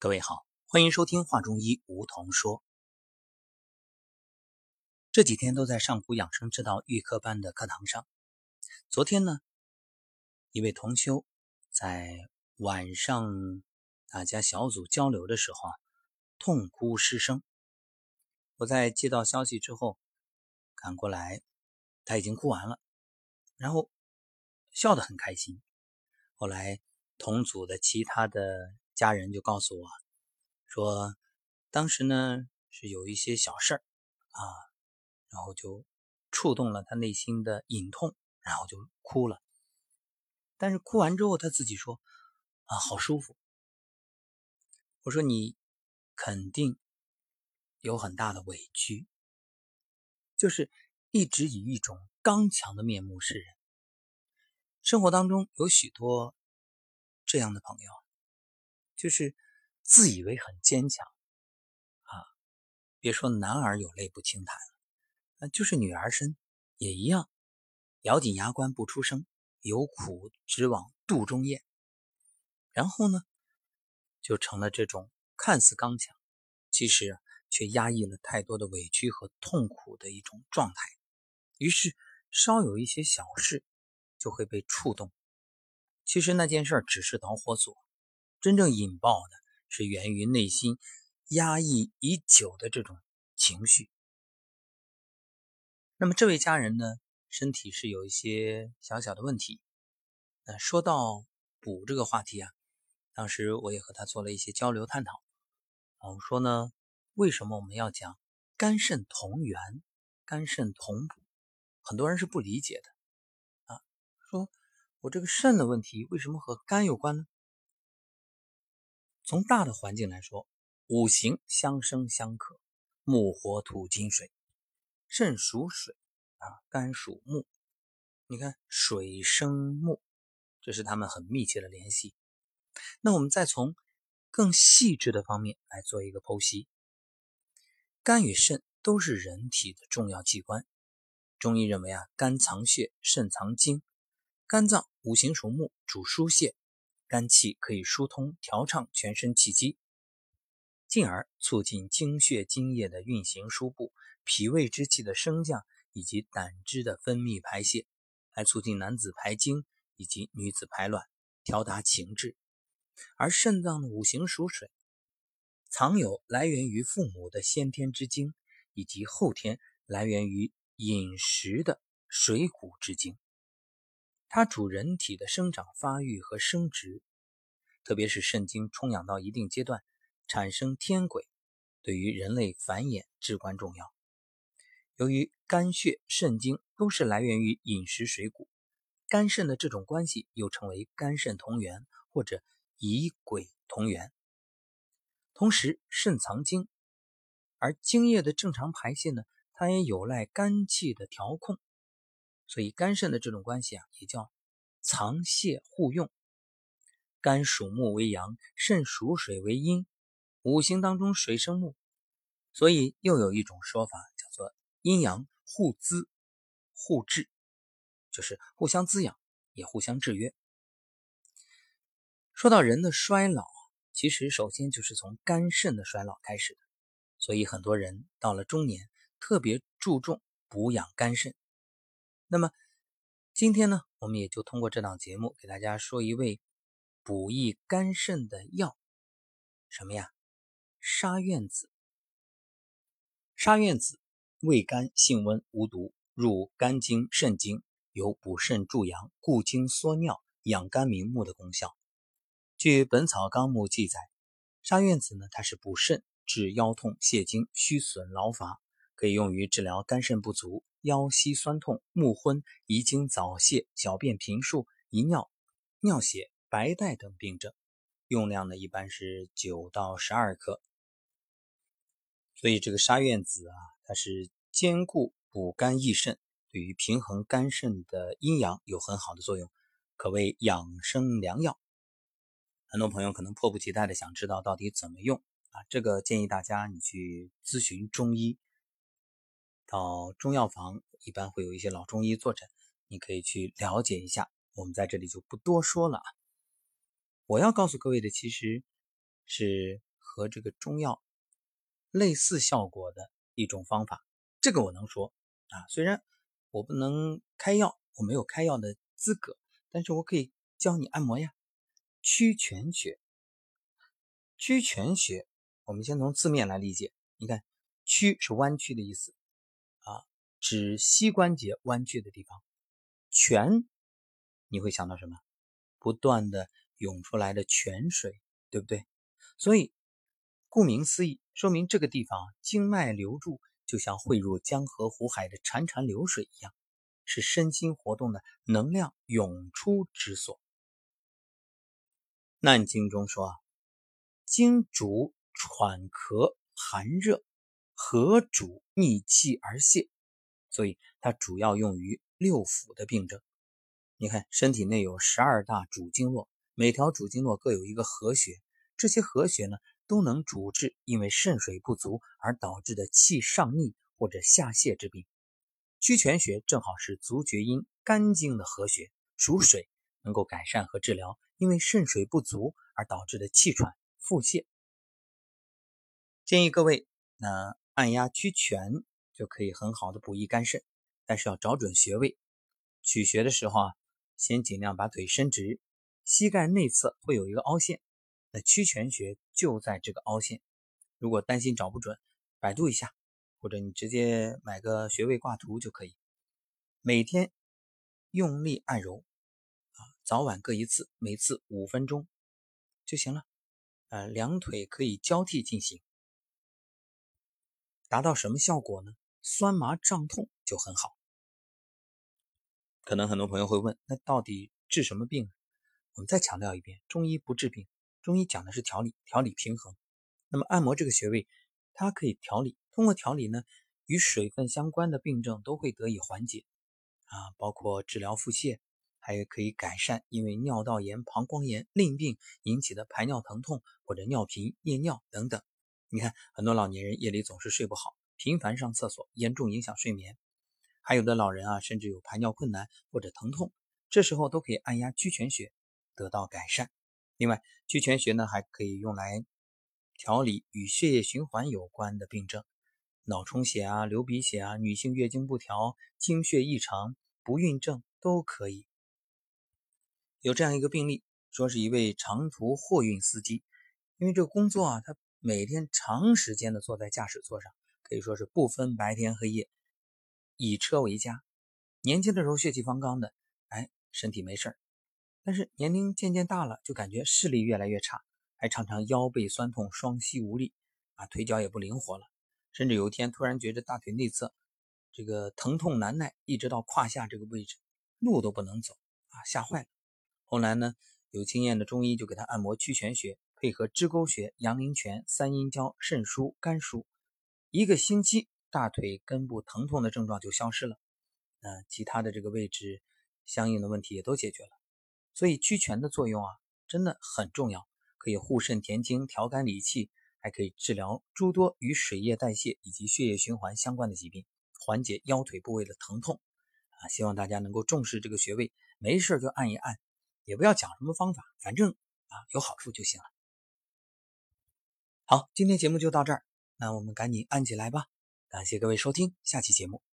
各位好，欢迎收听《话中医》，梧桐说。这几天都在上古养生之道预科班的课堂上。昨天呢，一位同修在晚上大家小组交流的时候啊，痛哭失声。我在接到消息之后赶过来，他已经哭完了，然后笑得很开心。后来同组的其他的。家人就告诉我，说当时呢是有一些小事儿啊，然后就触动了他内心的隐痛，然后就哭了。但是哭完之后，他自己说啊，好舒服。我说你肯定有很大的委屈，就是一直以一种刚强的面目示人。生活当中有许多这样的朋友。就是自以为很坚强啊！别说男儿有泪不轻弹了，就是女儿身也一样，咬紧牙关不出声，有苦只往肚中咽。然后呢，就成了这种看似刚强，其实却压抑了太多的委屈和痛苦的一种状态。于是稍有一些小事就会被触动，其实那件事只是导火索。真正引爆的是源于内心压抑已久的这种情绪。那么这位家人呢，身体是有一些小小的问题。呃，说到补这个话题啊，当时我也和他做了一些交流探讨。啊，我说呢，为什么我们要讲肝肾同源、肝肾同补？很多人是不理解的啊，说我这个肾的问题为什么和肝有关呢？从大的环境来说，五行相生相克，木火土金水，肾属水啊，肝属木。你看水生木，这是他们很密切的联系。那我们再从更细致的方面来做一个剖析。肝与肾都是人体的重要器官。中医认为啊，肝藏血，肾藏精。肝脏五行属木，主疏泄。肝气可以疏通、调畅全身气机，进而促进精血津液的运行输布，脾胃之气的升降，以及胆汁的分泌排泄，还促进男子排精以及女子排卵，调达情志。而肾脏的五行属水，藏有来源于父母的先天之精，以及后天来源于饮食的水谷之精。它主人体的生长发育和生殖，特别是肾精充养到一定阶段，产生天癸，对于人类繁衍至关重要。由于肝血、肾精都是来源于饮食水谷，肝肾的这种关系又称为肝肾同源或者乙癸同源。同时，肾藏精，而精液的正常排泄呢，它也有赖肝气的调控。所以肝肾的这种关系啊，也叫藏泄互用。肝属木为阳，肾属水为阴，五行当中水生木，所以又有一种说法叫做阴阳互滋互制，就是互相滋养，也互相制约。说到人的衰老其实首先就是从肝肾的衰老开始的，所以很多人到了中年特别注重补养肝肾。那么今天呢，我们也就通过这档节目给大家说一味补益肝肾的药，什么呀？沙苑子。沙苑子味甘性温无毒，入肝经、肾经，有补肾助阳、固精缩尿、养肝明目的功效。据《本草纲目》记载，沙苑子呢，它是补肾、治腰痛、泄精、虚损劳乏，可以用于治疗肝肾不足。腰膝酸痛、目昏、遗精早泄、小便频数、遗尿、尿血、白带等病症，用量呢一般是九到十二克。所以这个沙苑子啊，它是兼顾补肝益肾，对于平衡肝肾的阴阳有很好的作用，可谓养生良药。很多朋友可能迫不及待的想知道到底怎么用啊？这个建议大家你去咨询中医。到中药房一般会有一些老中医坐诊，你可以去了解一下。我们在这里就不多说了啊。我要告诉各位的其实是和这个中药类似效果的一种方法。这个我能说啊，虽然我不能开药，我没有开药的资格，但是我可以教你按摩呀。曲泉穴，曲泉穴，我们先从字面来理解。你看，曲是弯曲的意思，指膝关节弯曲的地方。泉，你会想到什么？不断的涌出来的泉水，对不对？所以，顾名思义，说明这个地方经脉流注。就像汇入江河湖海的潺潺流水一样，是身心活动的能量涌出之所。《难经》中说啊：“经主喘咳寒热，合主逆气而泄。”所以它主要用于六腑的病症。你看，身体内有十二大主经络，每条主经络各有一个合穴，这些合穴呢？都能主治因为肾水不足而导致的气上逆或者下泄之病。曲泉穴正好是足厥阴肝经的合穴，属水，能够改善和治疗因为肾水不足而导致的气喘、腹泻。建议各位，那按压曲泉就可以很好的补益肝肾，但是要找准穴位。取穴的时候啊，先尽量把腿伸直，膝盖内侧会有一个凹陷。那曲泉穴就在这个凹陷，如果担心找不准，百度一下，或者你直接买个穴位挂图就可以。每天用力按揉，啊，早晚各一次，每次五分钟就行了。呃，两腿可以交替进行，达到什么效果呢？酸麻胀痛就很好。可能很多朋友会问，那到底治什么病？我们再强调一遍，中医不治病。中医讲的是调理，调理平衡。那么按摩这个穴位，它可以调理。通过调理呢，与水分相关的病症都会得以缓解啊，包括治疗腹泻，还可以改善因为尿道炎、膀胱炎、淋病引起的排尿疼痛或者尿频、夜尿等等。你看，很多老年人夜里总是睡不好，频繁上厕所，严重影响睡眠。还有的老人啊，甚至有排尿困难或者疼痛，这时候都可以按压曲泉穴，得到改善。另外，曲泉穴呢还可以用来调理与血液循环有关的病症，脑充血啊、流鼻血啊、女性月经不调、经血异常、不孕症都可以。有这样一个病例，说是一位长途货运司机，因为这个工作啊，他每天长时间的坐在驾驶座上，可以说是不分白天黑夜，以车为家。年轻的时候血气方刚的，哎，身体没事儿。但是年龄渐渐大了，就感觉视力越来越差，还常常腰背酸痛、双膝无力，啊，腿脚也不灵活了。甚至有一天突然觉得大腿内侧这个疼痛难耐，一直到胯下这个位置，路都不能走，啊，吓坏了。后来呢，有经验的中医就给他按摩曲泉穴，配合支沟穴、阳陵泉、三阴交、肾腧、肝腧，一个星期，大腿根部疼痛的症状就消失了，那其他的这个位置相应的问题也都解决了。所以曲泉的作用啊，真的很重要，可以护肾填精、调肝理气，还可以治疗诸多与水液代谢以及血液循环相关的疾病，缓解腰腿部位的疼痛。啊，希望大家能够重视这个穴位，没事就按一按，也不要讲什么方法，反正啊有好处就行了。好，今天节目就到这儿，那我们赶紧按起来吧。感谢各位收听，下期节目再。